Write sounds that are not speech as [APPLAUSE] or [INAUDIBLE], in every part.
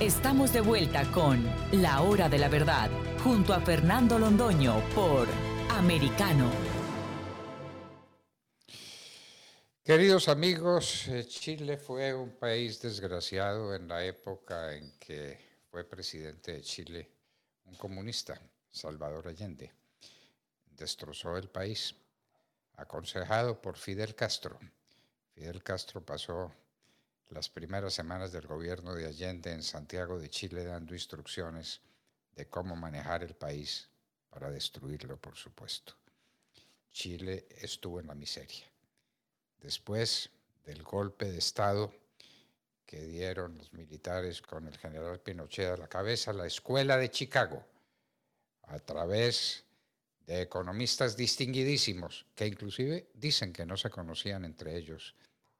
Estamos de vuelta con La Hora de la Verdad, junto a Fernando Londoño por Americano. Queridos amigos, eh, Chile fue un país desgraciado en la época en que fue presidente de Chile un comunista, Salvador Allende. Destrozó el país, aconsejado por Fidel Castro. Fidel Castro pasó las primeras semanas del gobierno de Allende en Santiago de Chile dando instrucciones de cómo manejar el país para destruirlo, por supuesto. Chile estuvo en la miseria. Después del golpe de Estado que dieron los militares con el general Pinochet a la cabeza, la Escuela de Chicago, a través de economistas distinguidísimos, que inclusive dicen que no se conocían entre ellos,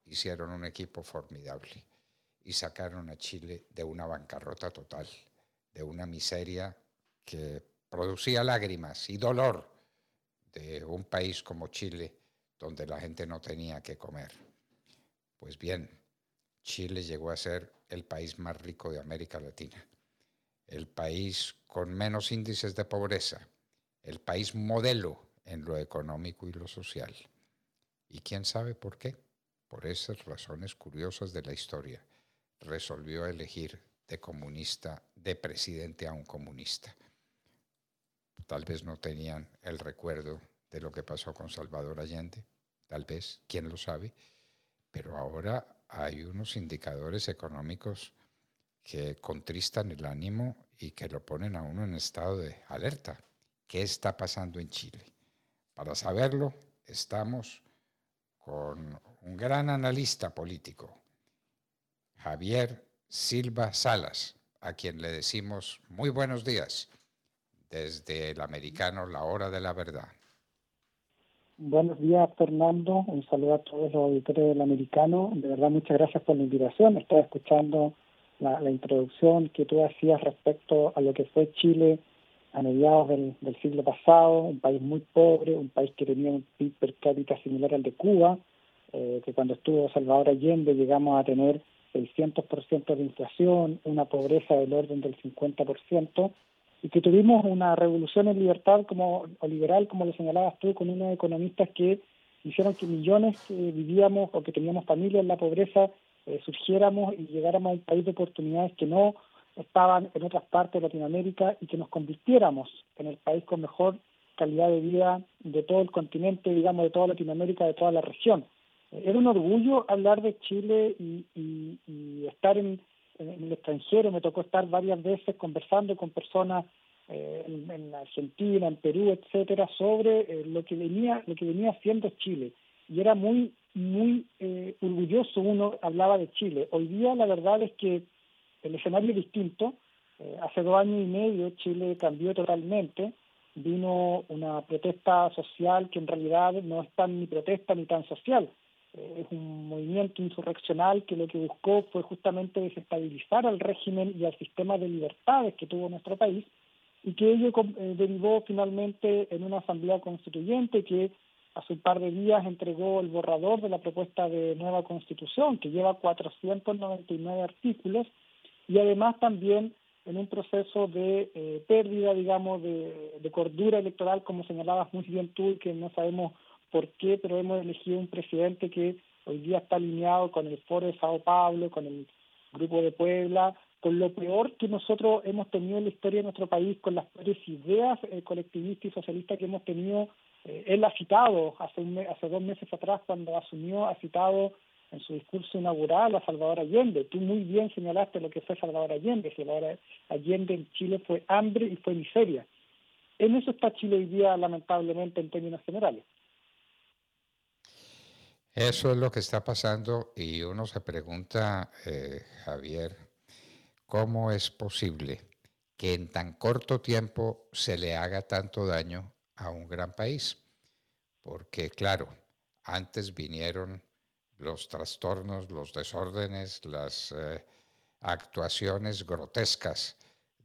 hicieron un equipo formidable y sacaron a Chile de una bancarrota total, de una miseria que producía lágrimas y dolor de un país como Chile, donde la gente no tenía que comer. Pues bien, Chile llegó a ser el país más rico de América Latina, el país con menos índices de pobreza, el país modelo en lo económico y lo social. ¿Y quién sabe por qué? Por esas razones curiosas de la historia, resolvió elegir de comunista, de presidente a un comunista. Tal vez no tenían el recuerdo de lo que pasó con Salvador Allende, tal vez, quién lo sabe, pero ahora hay unos indicadores económicos que contristan el ánimo y que lo ponen a uno en estado de alerta. ¿Qué está pasando en Chile? Para saberlo, estamos con un gran analista político, Javier Silva Salas, a quien le decimos muy buenos días desde el americano La Hora de la Verdad. Buenos días, Fernando. Un saludo a todos los auditores del americano. De verdad, muchas gracias por la invitación. Estaba escuchando la, introducción que tú hacías respecto a lo que fue Chile a mediados del, del siglo pasado, un país muy pobre, un país que tenía un PIB per cápita similar al de Cuba, eh, que cuando estuvo Salvador Allende llegamos a tener 600% de inflación, una pobreza del orden del 50%, y que tuvimos una revolución en libertad como, o liberal, como lo señalabas tú, con unos economistas que hicieron que millones que vivíamos o que teníamos familia en la pobreza eh, surgiéramos y llegáramos a un país de oportunidades que no estaban en otras partes de Latinoamérica y que nos convirtiéramos en el país con mejor calidad de vida de todo el continente, digamos, de toda Latinoamérica, de toda la región era un orgullo hablar de Chile y, estar en, el extranjero. Me tocó estar varias veces conversando con personas eh, en, Argentina, en Perú, etcétera, sobre eh, lo que venía lo que venía haciendo Chile. Y era muy muy eh, orgulloso uno hablaba de Chile. Hoy día la verdad es que el escenario es distinto. hace dos años y medio Chile cambió totalmente vino una protesta social que en realidad no es tan ni protesta ni tan social, es un movimiento insurreccional que lo que buscó fue justamente desestabilizar al régimen y al sistema de libertades que tuvo nuestro país y que ello eh, derivó finalmente en una asamblea constituyente que hace un par de días entregó el borrador de la propuesta de nueva constitución que lleva 499 artículos y además también en un proceso de eh, pérdida, digamos, de, de cordura electoral, como señalabas muy bien tú, que no sabemos por qué, pero hemos elegido un presidente que hoy día está alineado con el Foro de Sao Paulo, con el Grupo de Puebla, con lo peor que nosotros hemos tenido en la historia de nuestro país, con las peores ideas eh, colectivistas y socialistas que hemos tenido. Eh, él ha citado hace, un hace dos meses atrás, cuando asumió, ha citado en su discurso inaugural a Salvador Allende. Tú muy bien señalaste lo que fue Salvador Allende. Salvador Allende en Chile fue hambre y fue miseria. En eso está Chile hoy día, lamentablemente, en términos generales. Eso es lo que está pasando y uno se pregunta, eh, Javier, ¿cómo es posible que en tan corto tiempo se le haga tanto daño a un gran país? Porque claro, antes vinieron los trastornos, los desórdenes, las eh, actuaciones grotescas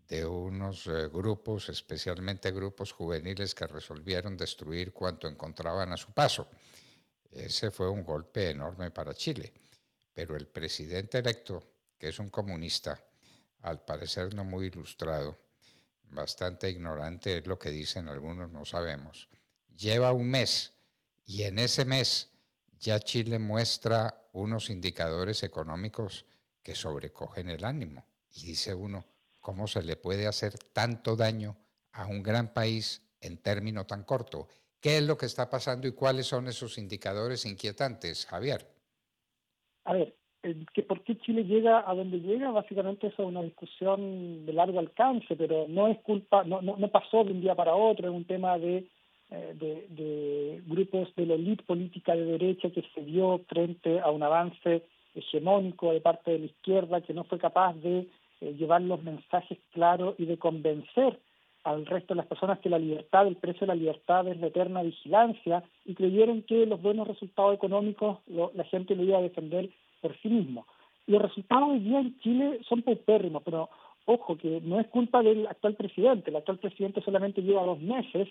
de unos eh, grupos, especialmente grupos juveniles que resolvieron destruir cuanto encontraban a su paso. Ese fue un golpe enorme para Chile. Pero el presidente electo, que es un comunista, al parecer no muy ilustrado, bastante ignorante es lo que dicen algunos, no sabemos. Lleva un mes y en ese mes ya Chile muestra unos indicadores económicos que sobrecogen el ánimo. Y dice uno, ¿cómo se le puede hacer tanto daño a un gran país en término tan corto? ¿Qué es lo que está pasando y cuáles son esos indicadores inquietantes, Javier? A ver, que por qué Chile llega a donde llega, básicamente eso es una discusión de largo alcance, pero no es culpa, no, no, pasó de un día para otro, es un tema de, eh, de, de, grupos de la élite política de derecha que se dio frente a un avance hegemónico de parte de la izquierda que no fue capaz de eh, llevar los mensajes claros y de convencer al resto de las personas que la libertad, el precio de la libertad es la eterna vigilancia y creyeron que los buenos resultados económicos la gente lo iba a defender por sí mismo. Los resultados hoy día en Chile son paupérrimos, pero ojo que no es culpa del actual presidente, el actual presidente solamente lleva dos meses,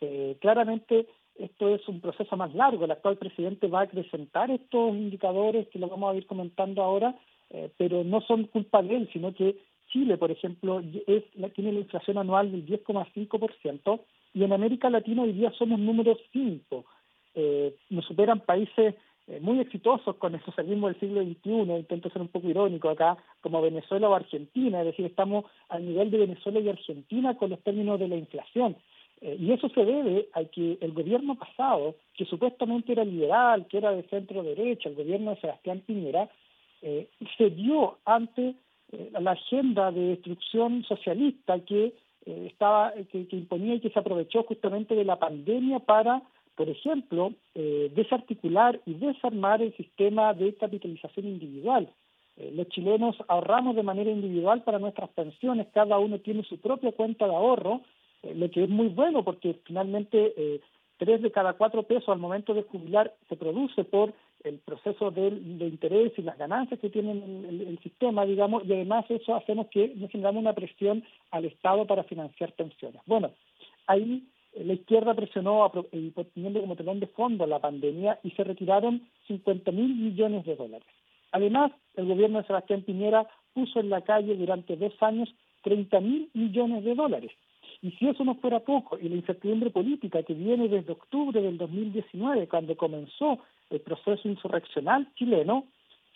eh, claramente esto es un proceso más largo, el actual presidente va a acrecentar estos indicadores que lo vamos a ir comentando ahora, eh, pero no son culpa de él, sino que Chile, por ejemplo, es, tiene la inflación anual del 10,5% y en América Latina hoy día somos número 5. Eh, nos superan países eh, muy exitosos con el socialismo del siglo XXI, intento ser un poco irónico acá, como Venezuela o Argentina, es decir, estamos al nivel de Venezuela y Argentina con los términos de la inflación. Eh, y eso se debe a que el gobierno pasado, que supuestamente era liberal, que era de centro derecha, el gobierno de Sebastián Piñera, se dio ante eh, la agenda de destrucción socialista que eh, estaba que, imponía y que se aprovechó justamente de la pandemia para por ejemplo, eh, desarticular y desarmar el sistema de capitalización individual. los chilenos ahorramos de manera individual para nuestras pensiones, cada uno tiene su propia cuenta de ahorro, lo que es muy bueno porque finalmente tres de cada cuatro pesos al momento de jubilar se produce por el proceso de, interés y las ganancias que tiene el, sistema, digamos, y además eso hacemos que nos generamos una presión al Estado para financiar pensiones. Bueno, ahí la izquierda presionó poniendo como telón de fondo la pandemia y se retiraron 50 mil millones de dólares. Además, el gobierno de Sebastián Piñera puso en la calle durante dos años 30 mil millones de dólares. Y si eso no fuera poco, y la incertidumbre política que viene desde octubre del 2019, cuando comenzó el proceso insurreccional chileno,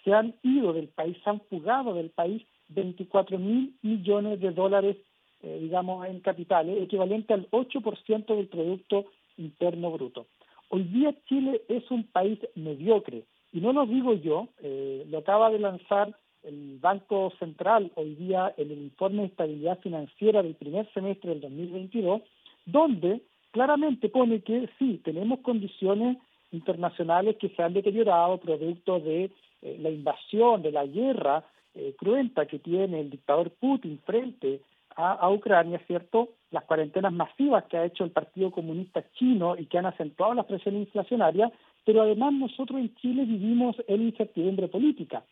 se han ido del país, se han fugado del país 24 mil millones de dólares, eh, digamos, en capitales, equivalente al 8% del Producto Interno Bruto. Hoy día Chile es un país mediocre, y no lo digo yo, eh, lo acaba de lanzar el Banco Central hoy día en el informe de estabilidad financiera del primer semestre del 2022, donde claramente pone que sí, tenemos condiciones internacionales que se han deteriorado producto de eh, la invasión, de la guerra eh, cruenta que tiene el dictador Putin frente a, Ucrania, ¿cierto? Las cuarentenas masivas que ha hecho el Partido Comunista Chino y que han acentuado la presión inflacionaria, pero además nosotros en Chile vivimos en incertidumbre política.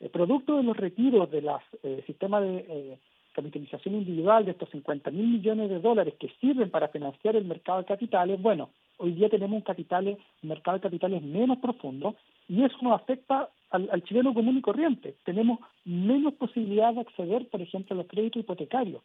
El producto de los retiros del eh, sistema de eh, capitalización individual de estos 50 mil millones de dólares que sirven para financiar el mercado de capitales, bueno, hoy día tenemos un, capital, mercado de capitales menos profundo y eso nos afecta al, chileno común y corriente. Tenemos menos posibilidad de acceder, por ejemplo, a los créditos hipotecarios.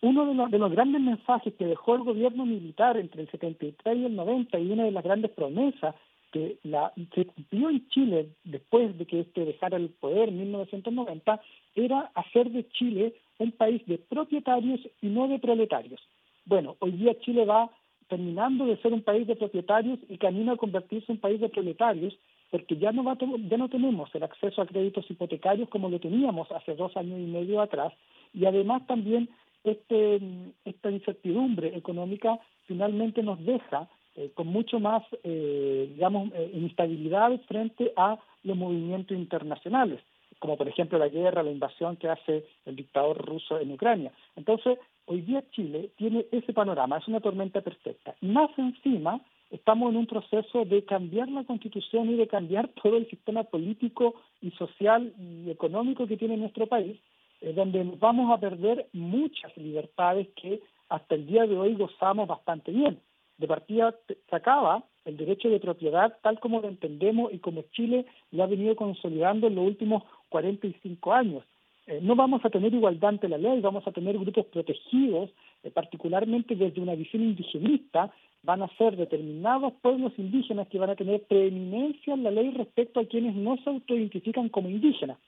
Uno de los, de los grandes mensajes que dejó el gobierno militar entre el 73 y el 90 y una de las grandes promesas que la, se cumplió en Chile después de que este dejara el poder en 1990 era hacer de Chile un país de propietarios y no de proletarios. Bueno, hoy día Chile va terminando de ser un país de propietarios y camina a convertirse en un país de proletarios, porque ya no, va ya no tenemos el acceso a créditos hipotecarios como lo teníamos hace dos años y medio atrás, y además también este, esta incertidumbre económica finalmente nos deja eh, con mucho más, eh, digamos, eh, inestabilidad frente a los movimientos internacionales, como por ejemplo la guerra, la invasión que hace el dictador ruso en Ucrania. Entonces, Hoy día Chile tiene ese panorama, es una tormenta perfecta. Más encima, estamos en un proceso de cambiar la constitución y de cambiar [LAUGHS] todo el sistema político y social y económico que tiene nuestro país, eh, donde vamos a perder muchas libertades que hasta el día de hoy gozamos bastante bien. De partida se acaba el derecho de propiedad tal como lo entendemos y como Chile lo ha venido consolidando en los últimos 45 años eh, no vamos a tener igualdad ante la ley, vamos a tener grupos protegidos, eh, particularmente desde una visión indigenista, van a ser determinados pueblos indígenas que van a tener preeminencia en la ley respecto a quienes no se autoidentifican como indígenas.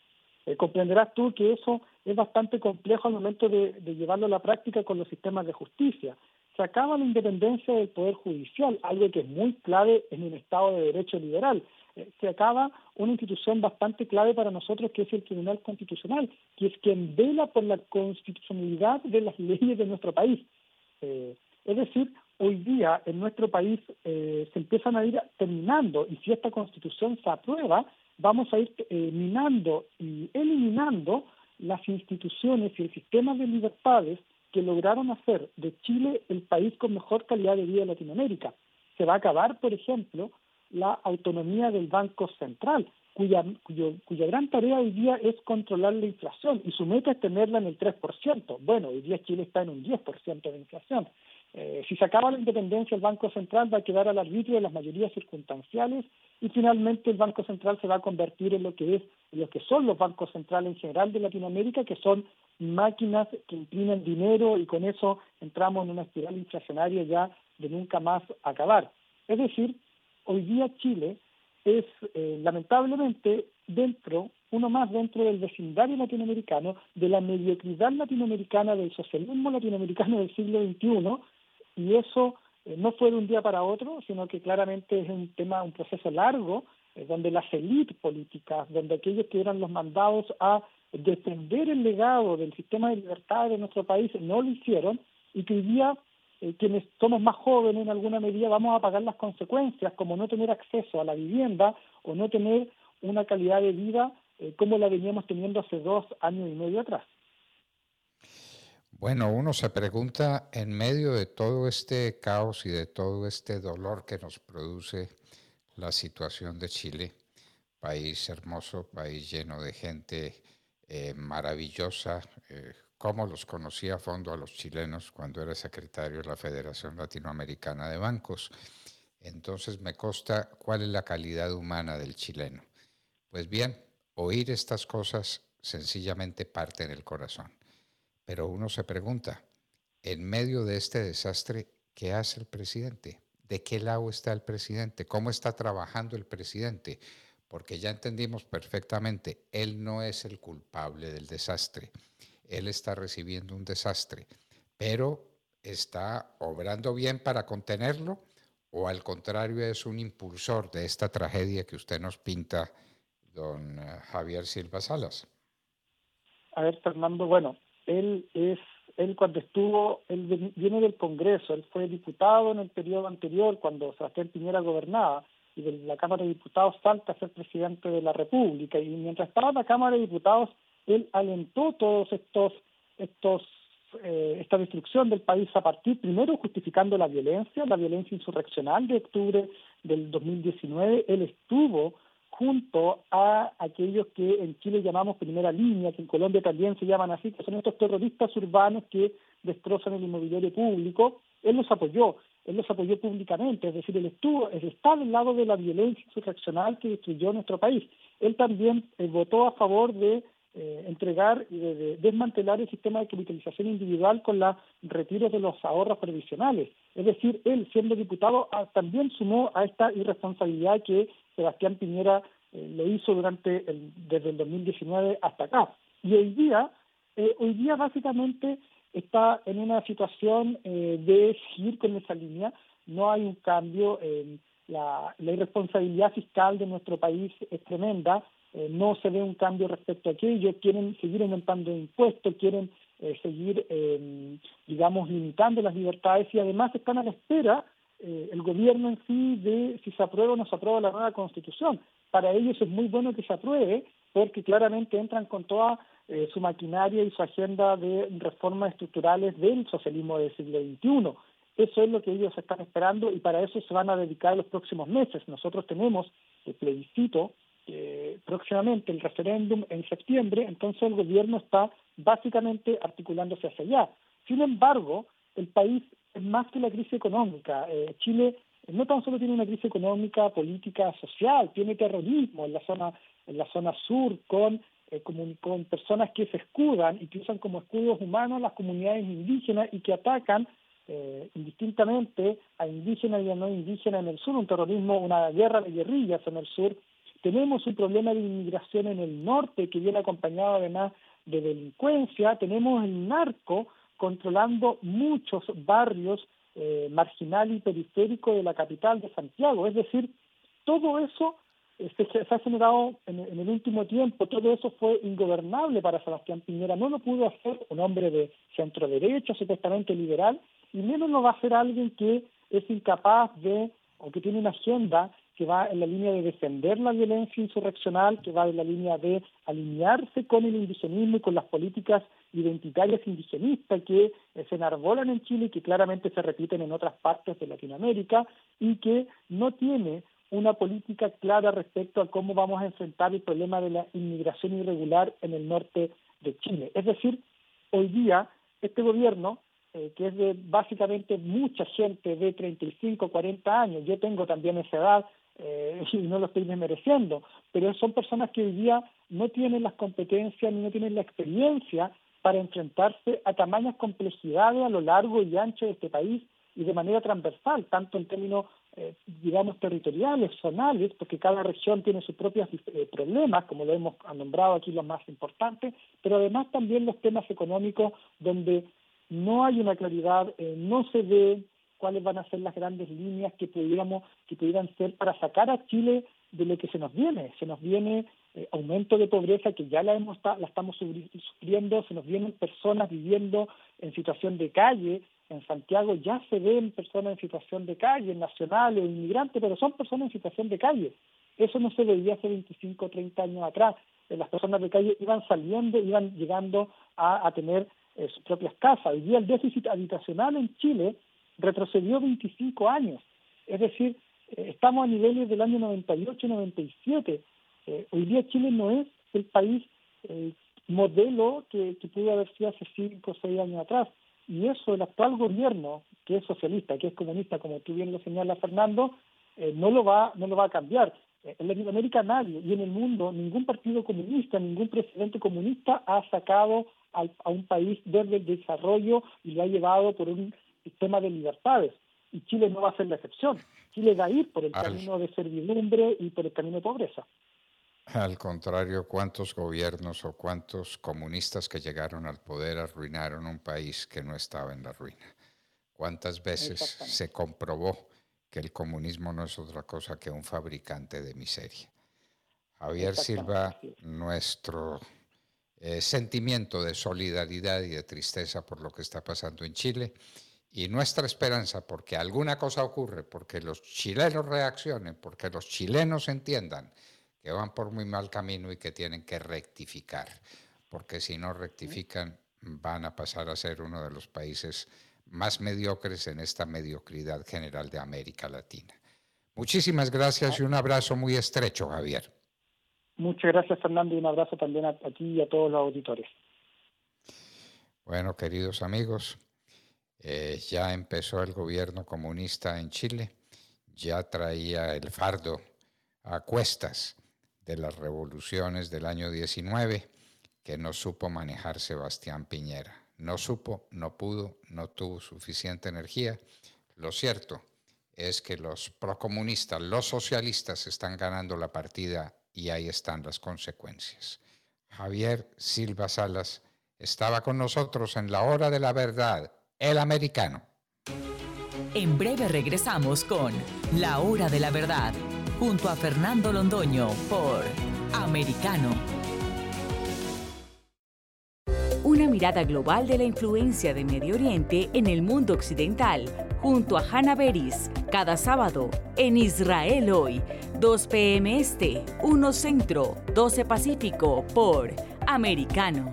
Eh, comprenderás tú que eso es bastante complejo al momento de, llevarlo a la práctica con los sistemas de justicia. Se acaba la independencia del Poder Judicial, algo que es muy clave en un Estado de Derecho liberal. Eh, se acaba una institución bastante clave para nosotros, que es el Tribunal Constitucional, que es quien vela por la constitucionalidad de las leyes de nuestro país. Eh, es decir, hoy día en nuestro país se empiezan a ir terminando, y si esta constitución se aprueba, vamos a ir eh, minando y eliminando las instituciones y el sistema de libertades que lograron hacer de Chile el país con mejor calidad de vida de Latinoamérica. Se va a acabar, por ejemplo, la autonomía del Banco Central, cuya, cuya gran tarea hoy día es controlar la inflación y su meta es tenerla en el 3%. Bueno, hoy día Chile está en un 10% de inflación. Eh, si se acaba la independencia, el Banco Central va a quedar al arbitrio de las mayorías circunstanciales y finalmente el Banco Central se va a convertir en lo que es lo que son los bancos centrales en general de Latinoamérica, que son máquinas que imprimen dinero y con eso entramos en una espiral inflacionaria ya de nunca más acabar. Es decir, hoy día Chile es eh, lamentablemente dentro, uno más dentro del vecindario latinoamericano, de la mediocridad latinoamericana, del socialismo latinoamericano del siglo XXI, y eso eh, no fue de un día para otro, sino que claramente es un tema, un proceso largo, eh, donde las élites políticas, donde aquellos que eran los mandados a defender el legado del sistema de libertad de nuestro país no lo hicieron y que hoy día eh, quienes somos más jóvenes en alguna medida vamos a pagar las consecuencias como no tener acceso a la vivienda o no tener una calidad de vida como la veníamos teniendo hace dos años y medio atrás. Bueno, uno se pregunta en medio de todo este caos y de todo este dolor que nos produce la situación de Chile, país hermoso, país lleno de gente eh, maravillosa, eh, como los conocí a fondo a los chilenos cuando era secretario de la Federación Latinoamericana de Bancos. Entonces me consta cuál es la calidad humana del chileno. Pues bien, oír estas cosas sencillamente parte en el corazón. Pero uno se pregunta, en medio de este desastre, ¿qué hace el presidente? ¿De qué lado está el presidente? ¿Cómo está trabajando el presidente? Porque ya entendimos perfectamente, él no es el culpable del desastre. Él está recibiendo un desastre, pero está obrando bien para contenerlo o al contrario es un impulsor de esta tragedia que usted nos pinta, don eh, Javier Silva Salas. A ver, Fernando, bueno, él es él cuando estuvo, él viene del Congreso, él fue diputado en el periodo anterior cuando Sebastián Piñera gobernaba y de la Cámara de Diputados salta a ser presidente de la República y mientras estaba en la Cámara de Diputados él alentó todos estos estos eh, esta destrucción del país a partir primero justificando la violencia, la violencia insurreccional de octubre del 2019, él estuvo junto a aquellos que en Chile llamamos primera línea, que en Colombia también se llaman así, que son estos terroristas urbanos que destrozan el inmobiliario público. Él los apoyó, él los apoyó públicamente, es decir, él estuvo, él está del lado de la violencia insurreccional que destruyó nuestro país. Él también eh, votó a favor de eh, entregar y de, desmantelar el sistema de capitalización individual con la retiro de los ahorros previsionales. Es decir, él, siendo diputado, ah, también sumó a esta irresponsabilidad que Sebastián Piñera eh, lo hizo durante el, desde el 2019 hasta acá. Y hoy día, eh, hoy día básicamente está en una situación eh, de seguir con esa línea. No hay un cambio. la, la irresponsabilidad fiscal de nuestro país es tremenda. No se ve un cambio respecto a aquello. Quieren seguir aumentando impuestos, quieren seguir, digamos, limitando las libertades y además están a la espera eh, el gobierno en sí de si se aprueba o no se aprueba la nueva constitución. Para ellos es muy bueno que se apruebe porque claramente entran con toda eh, su maquinaria y su agenda de reformas estructurales del socialismo del siglo XXI. Eso es lo que ellos están esperando y para eso se van a dedicar los próximos meses. Nosotros tenemos el plebiscito eh, próximamente, el referéndum en septiembre, entonces el gobierno está básicamente articulándose hacia allá. Sin embargo, el país es más que la crisis económica. Eh, Chile no tan solo tiene una crisis económica, política, social, tiene terrorismo en la zona, en la zona sur con eh, con, personas que se escudan y que usan como escudos humanos las comunidades indígenas y que atacan eh, indistintamente a indígenas y a no indígenas en el sur, un terrorismo, una guerra de guerrillas en el sur. Tenemos un problema de inmigración en el norte que viene acompañado además de delincuencia. Tenemos el narco controlando muchos barrios eh, marginal y periférico de la capital de Santiago. Es decir, todo eso se, se, ha generado en, el último tiempo, todo eso fue ingobernable para Sebastián Piñera. No lo pudo hacer un hombre de centro derecha, supuestamente liberal, y menos lo va a hacer alguien que es incapaz de, o que tiene una agenda que va en la línea de defender la violencia insurreccional, que va en la línea de alinearse con el indigenismo y con las políticas identitarias indigenistas que se enarbolan en Chile y que claramente se repiten en otras partes de Latinoamérica y que no tiene una política clara respecto a cómo vamos a enfrentar el problema de la inmigración irregular en el norte de Chile. Es decir, hoy día este gobierno, eh, que es de básicamente mucha gente de 35, 40 años, yo tengo también esa edad eh, [LAUGHS] y no lo estoy desmereciendo, pero son personas que hoy día no tienen las competencias ni no tienen la experiencia para enfrentarse a tamañas complejidades a lo largo y ancho de este país y de manera transversal, tanto en términos eh, digamos, territoriales, zonales, porque cada región tiene sus propios eh, problemas, como lo hemos nombrado aquí los más importantes, pero además también los temas económicos donde no hay una claridad, eh, no se ve cuáles van a ser las grandes líneas que pudiéramos, que pudieran ser para sacar a Chile de lo que se nos viene. Se nos viene aumento de pobreza que ya la hemos la estamos sufriendo, se nos vienen personas viviendo en situación de calle, en Santiago ya se ven personas en situación de calle, nacionales, inmigrantes, pero son personas en situación de calle. Eso no se veía hace 25 o 30 años atrás. Eh, las personas de calle iban saliendo, iban llegando a, tener eh, sus propias casas. Hoy día el déficit habitacional en Chile retrocedió 25 años. Es decir, eh, estamos a niveles del año 98-97. hoy día Chile no es el país modelo que, que pudo haber sido hace 5 o 6 años atrás. Y eso el actual gobierno, que es socialista, que es comunista, como tú bien lo señalas, Fernando, eh, no, lo va, no lo va a cambiar. Eh, en Latinoamérica nadie, y en el mundo ningún partido comunista, ningún presidente comunista ha sacado a un país desde el desarrollo y lo ha llevado por un sistema de libertades. Y Chile no va a ser la excepción. Chile va a ir por el camino de servidumbre y por el camino de pobreza. Al contrario, ¿cuántos gobiernos o cuántos comunistas que llegaron al poder arruinaron un país que no estaba en la ruina? ¿Cuántas veces se comprobó que el comunismo no es otra cosa que un fabricante de miseria? Javier Silva, nuestro eh, sentimiento de solidaridad y de tristeza por lo que está pasando en Chile y nuestra esperanza porque alguna cosa ocurre, porque los chilenos reaccionen, porque los chilenos entiendan que van por muy mal camino y que tienen que rectificar, porque si no rectifican van a pasar a ser uno de los países más mediocres en esta mediocridad general de América Latina. Muchísimas gracias y un abrazo muy estrecho, Javier. Muchas gracias, Fernando, y un abrazo también a, ti y a todos los auditores. Bueno, queridos amigos, eh, ya empezó el gobierno comunista en Chile, ya traía el fardo a cuestas de las revoluciones del año 19 que no supo manejar Sebastián Piñera. No supo, no pudo, no tuvo suficiente energía. Lo cierto es que los procomunistas, los socialistas están ganando la partida y ahí están las consecuencias. Javier Silva Salas estaba con nosotros en la hora de la verdad, el americano. En breve regresamos con La hora de la verdad junto a Fernando Londoño por Americano. Una mirada global de la influencia de Medio Oriente en el mundo occidental, junto a Hannah Beris, cada sábado en Israel hoy, 2 p.m. Este, 1 Centro, 12 Pacífico, por Americano.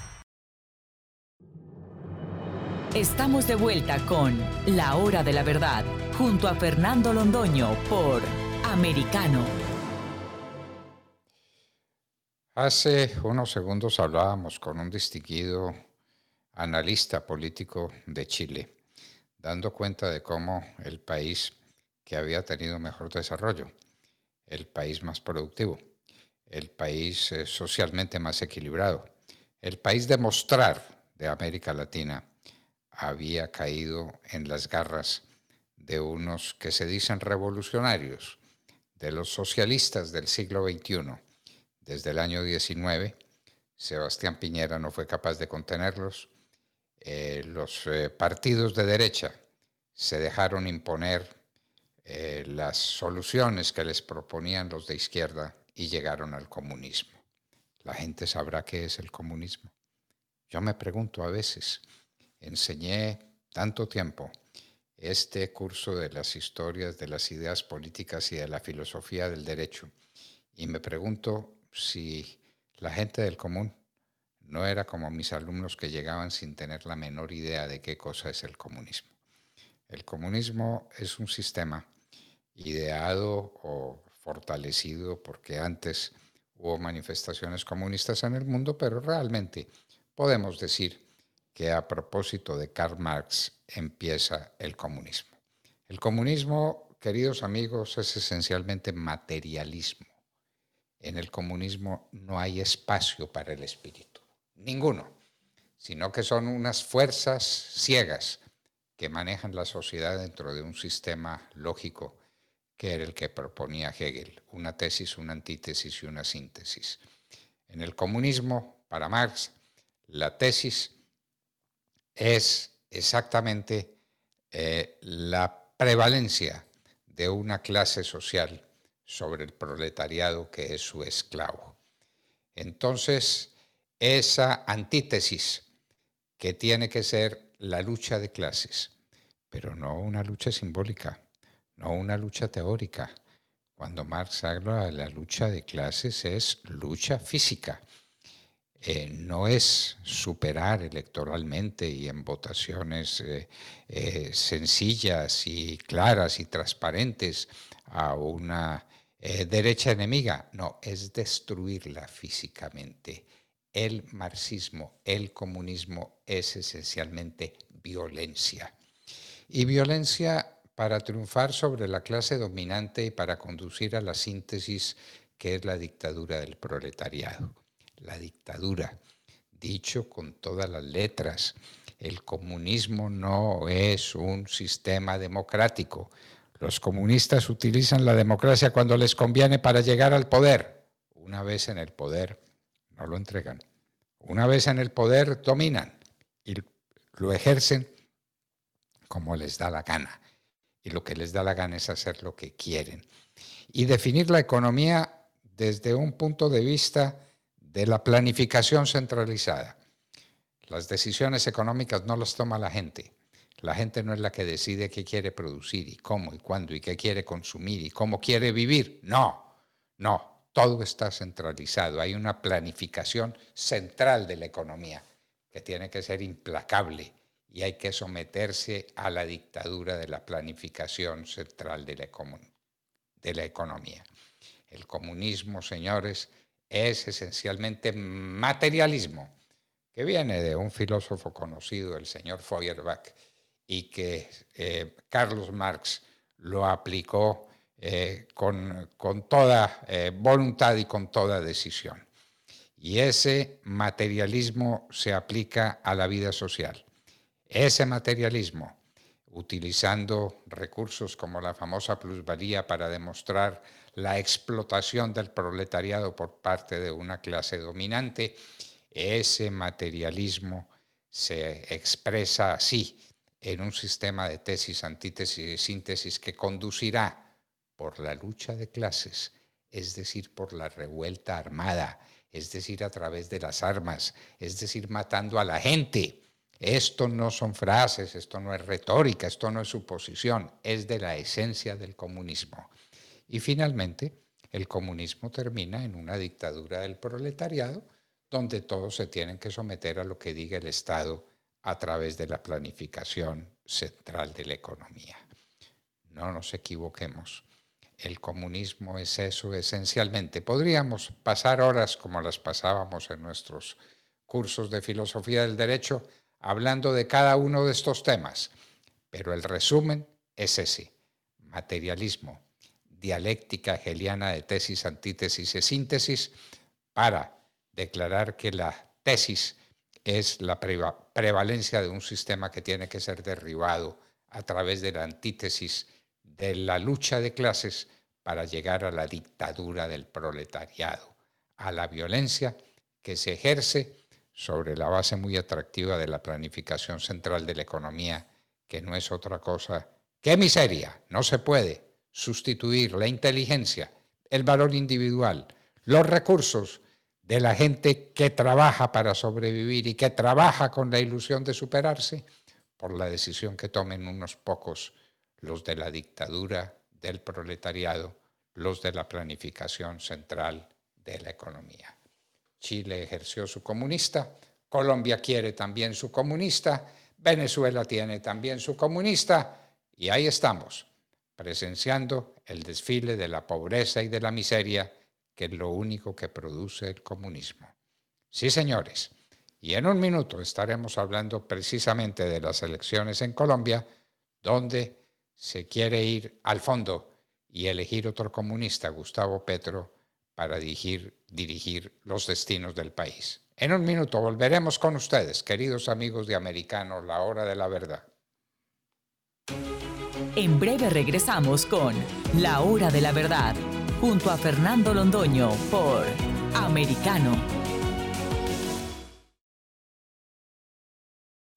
Estamos de vuelta con La Hora de la Verdad junto a Fernando Londoño por Americano. Hace unos segundos hablábamos con un distinguido analista político de Chile, dando cuenta de cómo el país que había tenido mejor desarrollo, el país más productivo, el país eh, socialmente más equilibrado, el país de mostrar de América Latina había caído en las garras de unos que se dicen revolucionarios, de los socialistas del siglo XXI. Desde el año 19, Sebastián Piñera no fue capaz de contenerlos. Eh, los eh, partidos de derecha se dejaron imponer eh, las soluciones que les proponían los de izquierda y llegaron al comunismo. La gente sabrá qué es el comunismo. Yo me pregunto a veces, enseñé tanto tiempo este curso de las historias de las ideas políticas y de la filosofía del derecho. Y me pregunto si la gente del común no era como mis alumnos que llegaban sin tener la menor idea de qué cosa es el comunismo. El comunismo es un sistema ideado o fortalecido porque antes hubo manifestaciones comunistas en el mundo, pero realmente podemos decir que a propósito de Karl Marx empieza el comunismo. El comunismo, queridos amigos, es esencialmente materialismo. En el comunismo no hay espacio para el espíritu, ninguno, sino que son unas fuerzas ciegas que manejan la sociedad dentro de un sistema lógico que era el que proponía Hegel, una tesis, una antítesis y una síntesis. En el comunismo, para Marx, la tesis es exactamente eh, la prevalencia de una clase social sobre el proletariado que es su esclavo. Entonces, esa antítesis que tiene que ser la lucha de clases, pero no una lucha simbólica, no una lucha teórica. Cuando Marx habla de la lucha de clases es lucha física eh, no es superar electoralmente y en votaciones eh, eh, sencillas y claras y transparentes a una derecha enemiga, no, es destruirla físicamente. El marxismo, el comunismo es esencialmente violencia. Y violencia para triunfar sobre la clase dominante y para conducir a la síntesis que es la dictadura del proletariado la dictadura. Dicho con todas las letras, el comunismo no es un sistema democrático. Los comunistas utilizan la democracia cuando les conviene para llegar al poder. Una vez en el poder, no lo entregan. Una vez en el poder, dominan y lo ejercen como les da la gana. Y lo que les da la gana es hacer lo que quieren. Y definir la economía desde un punto de vista de la planificación centralizada. Las decisiones económicas no las toma la gente. La gente no es la que decide qué quiere producir y cómo y cuándo y qué quiere consumir y cómo quiere vivir. No, no, todo está centralizado. Hay una planificación central de la economía que tiene que ser implacable y hay que someterse a la dictadura de la planificación central de la, de la economía. El comunismo, señores, es esencialmente materialismo, que viene de un filósofo conocido, el señor Feuerbach, y que eh, Carlos Marx lo aplicó eh, con, toda eh, voluntad y con toda decisión. Y ese materialismo se aplica a la vida social. Ese materialismo, utilizando recursos como la famosa plusvalía para demostrar la explotación del proletariado por parte de una clase dominante, ese materialismo se expresa así en un sistema de tesis, antítesis y síntesis que conducirá por la lucha de clases, es decir, por la revuelta armada, es decir, a través de las armas, es decir, matando a la gente. Esto no son frases, esto no es retórica, esto no es suposición, es de la esencia del comunismo. Y finalmente, el comunismo termina en una dictadura del proletariado, donde todos se tienen que someter a lo que diga el Estado a través de la planificación central de la economía. No nos equivoquemos. El comunismo es eso esencialmente. Podríamos pasar horas como las pasábamos en nuestros cursos de filosofía del derecho hablando de cada uno de estos temas, pero el resumen es ese, materialismo, dialéctica hegeliana de tesis, antítesis y síntesis para declarar que la tesis es la prevalencia de un sistema que tiene que ser derribado a través de la antítesis de la lucha de clases para llegar a la dictadura del proletariado, a la violencia que se ejerce sobre la base muy atractiva de la planificación central de la economía, que no es otra cosa que miseria. No se puede sustituir la inteligencia, el valor individual, los recursos de la gente que trabaja para sobrevivir y que trabaja con la ilusión de superarse por la decisión que tomen unos pocos, los de la dictadura del proletariado, los de la planificación central de la economía. Chile ejerció su comunista, Colombia quiere también su comunista, Venezuela tiene también su comunista y ahí estamos presenciando el desfile de la pobreza y de la miseria, que es lo único que produce el comunismo. Sí, señores, y en un minuto estaremos hablando precisamente de las elecciones en Colombia, donde se quiere ir al fondo y elegir otro comunista, Gustavo Petro, para dirigir, dirigir los destinos del país. En un minuto volveremos con ustedes, queridos amigos de Americano, la hora de la verdad. En breve regresamos con La Hora de la Verdad, junto a Fernando Londoño por Americano.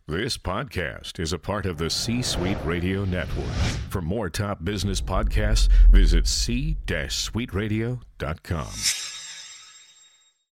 This podcast is a part of the C Suite Radio Network. For more top business podcasts, visit c-suiteradio.com.